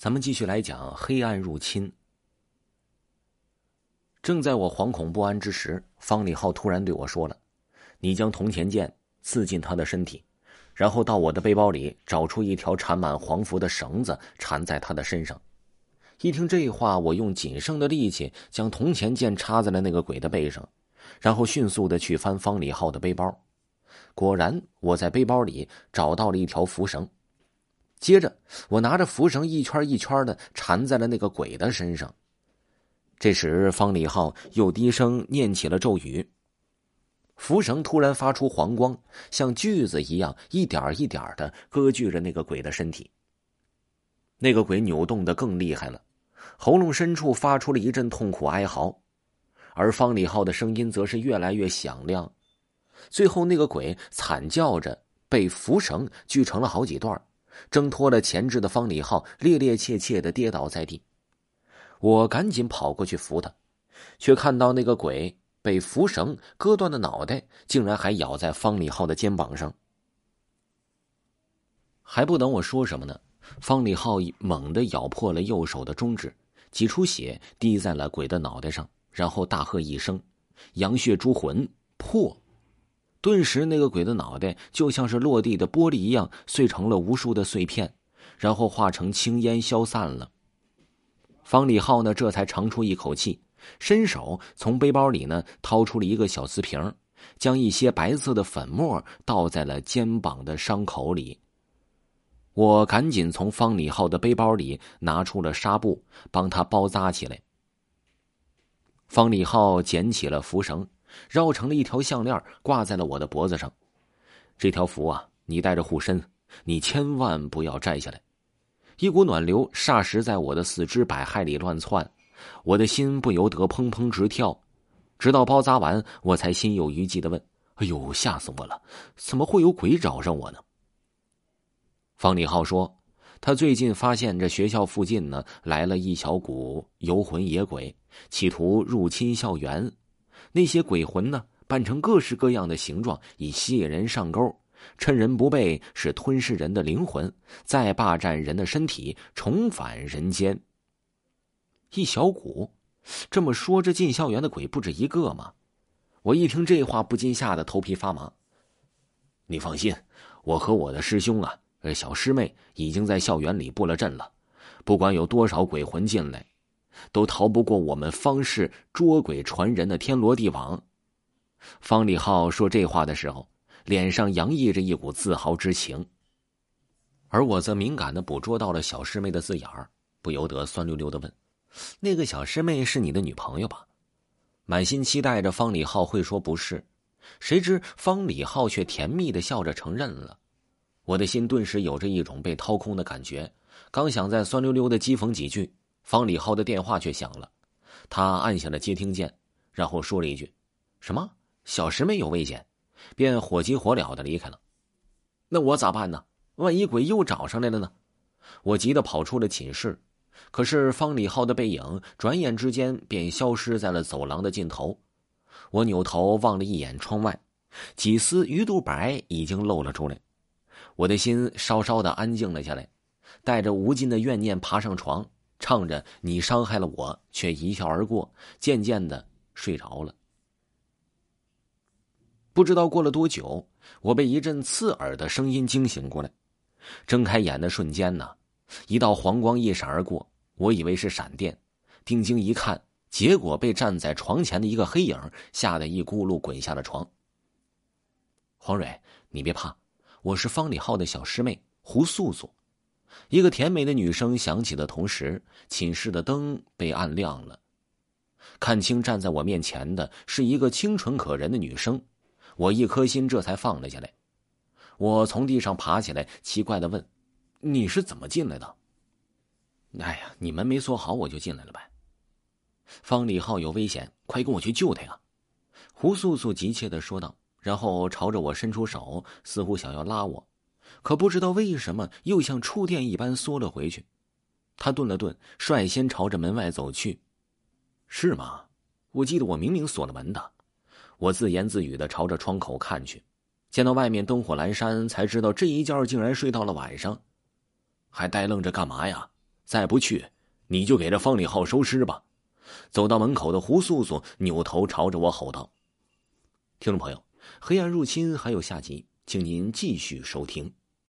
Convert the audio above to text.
咱们继续来讲黑暗入侵。正在我惶恐不安之时，方礼浩突然对我说了：“你将铜钱剑刺进他的身体，然后到我的背包里找出一条缠满黄符的绳子，缠在他的身上。”一听这话，我用仅剩的力气将铜钱剑插在了那个鬼的背上，然后迅速的去翻方礼浩的背包。果然，我在背包里找到了一条符绳。接着，我拿着符绳一圈一圈的缠在了那个鬼的身上。这时，方礼浩又低声念起了咒语。符绳突然发出黄光，像锯子一样，一点一点的割据着那个鬼的身体。那个鬼扭动的更厉害了，喉咙深处发出了一阵痛苦哀嚎，而方礼浩的声音则是越来越响亮。最后，那个鬼惨叫着，被符绳锯成了好几段，挣脱了钳制的方礼浩趔趔趄趄的跌倒在地。我赶紧跑过去扶他，却看到那个鬼被符绳割断的脑袋，竟然还咬在方礼浩的肩膀上。还不等我说什么呢，方礼浩猛地咬破了右手的中指，几出血滴在了鬼的脑袋上，然后大喝一声：“羊血诸魂破！”顿时，那个鬼的脑袋就像是落地的玻璃一样碎成了无数的碎片，然后化成青烟消散了。方礼浩呢，这才长出一口气，伸手从背包里呢掏出了一个小瓷瓶，将一些白色的粉末倒在了肩膀的伤口里。我赶紧从方礼浩的背包里拿出了纱布，帮他包扎起来。方礼浩捡起了符绳，绕成了一条项链，挂在了我的脖子上。这条符啊，你带着护身，你千万不要摘下来。一股暖流霎时在我的四肢百骸里乱窜，我的心不由得砰砰直跳。直到包扎完，我才心有余悸的问：“哎呦，吓死我了！怎么会有鬼找上我呢？”方礼浩说：“他最近发现这学校附近呢来了一小股游魂野鬼，企图入侵校园。那些鬼魂呢，扮成各式各样的形状，以吸引人上钩。”趁人不备，是吞噬人的灵魂，再霸占人的身体，重返人间。一小股，这么说，这进校园的鬼不止一个吗？我一听这话，不禁吓得头皮发麻。你放心，我和我的师兄啊，呃小师妹已经在校园里布了阵了。不管有多少鬼魂进来，都逃不过我们方氏捉鬼传人的天罗地网。方礼浩说这话的时候。脸上洋溢着一股自豪之情，而我则敏感的捕捉到了小师妹的字眼儿，不由得酸溜溜的问：“那个小师妹是你的女朋友吧？”满心期待着方礼浩会说不是，谁知方礼浩却甜蜜的笑着承认了。我的心顿时有着一种被掏空的感觉，刚想再酸溜溜的讥讽几句，方礼浩的电话却响了，他按下了接听键，然后说了一句：“什么？小师妹有危险？”便火急火燎的离开了。那我咋办呢？万一鬼又找上来了呢？我急得跑出了寝室。可是方礼浩的背影转眼之间便消失在了走廊的尽头。我扭头望了一眼窗外，几丝鱼肚白已经露了出来。我的心稍稍的安静了下来，带着无尽的怨念爬上床，唱着“你伤害了我，却一笑而过”，渐渐的睡着了。不知道过了多久，我被一阵刺耳的声音惊醒过来。睁开眼的瞬间呢，一道黄光一闪而过，我以为是闪电，定睛一看，结果被站在床前的一个黑影吓得一咕噜滚下了床。黄蕊，你别怕，我是方礼浩的小师妹胡素素。一个甜美的女声响起的同时，寝室的灯被暗亮了，看清站在我面前的是一个清纯可人的女生。我一颗心这才放了下来，我从地上爬起来，奇怪的问：“你是怎么进来的？”“哎呀，你门没锁好，我就进来了呗。”方礼浩有危险，快跟我去救他呀！”胡素素急切的说道，然后朝着我伸出手，似乎想要拉我，可不知道为什么又像触电一般缩了回去。他顿了顿，率先朝着门外走去。“是吗？我记得我明明锁了门的。”我自言自语的朝着窗口看去，见到外面灯火阑珊，才知道这一觉竟然睡到了晚上，还呆愣着干嘛呀？再不去，你就给这方礼浩收尸吧。”走到门口的胡素素扭头朝着我吼道：“听众朋友，黑暗入侵还有下集，请您继续收听。”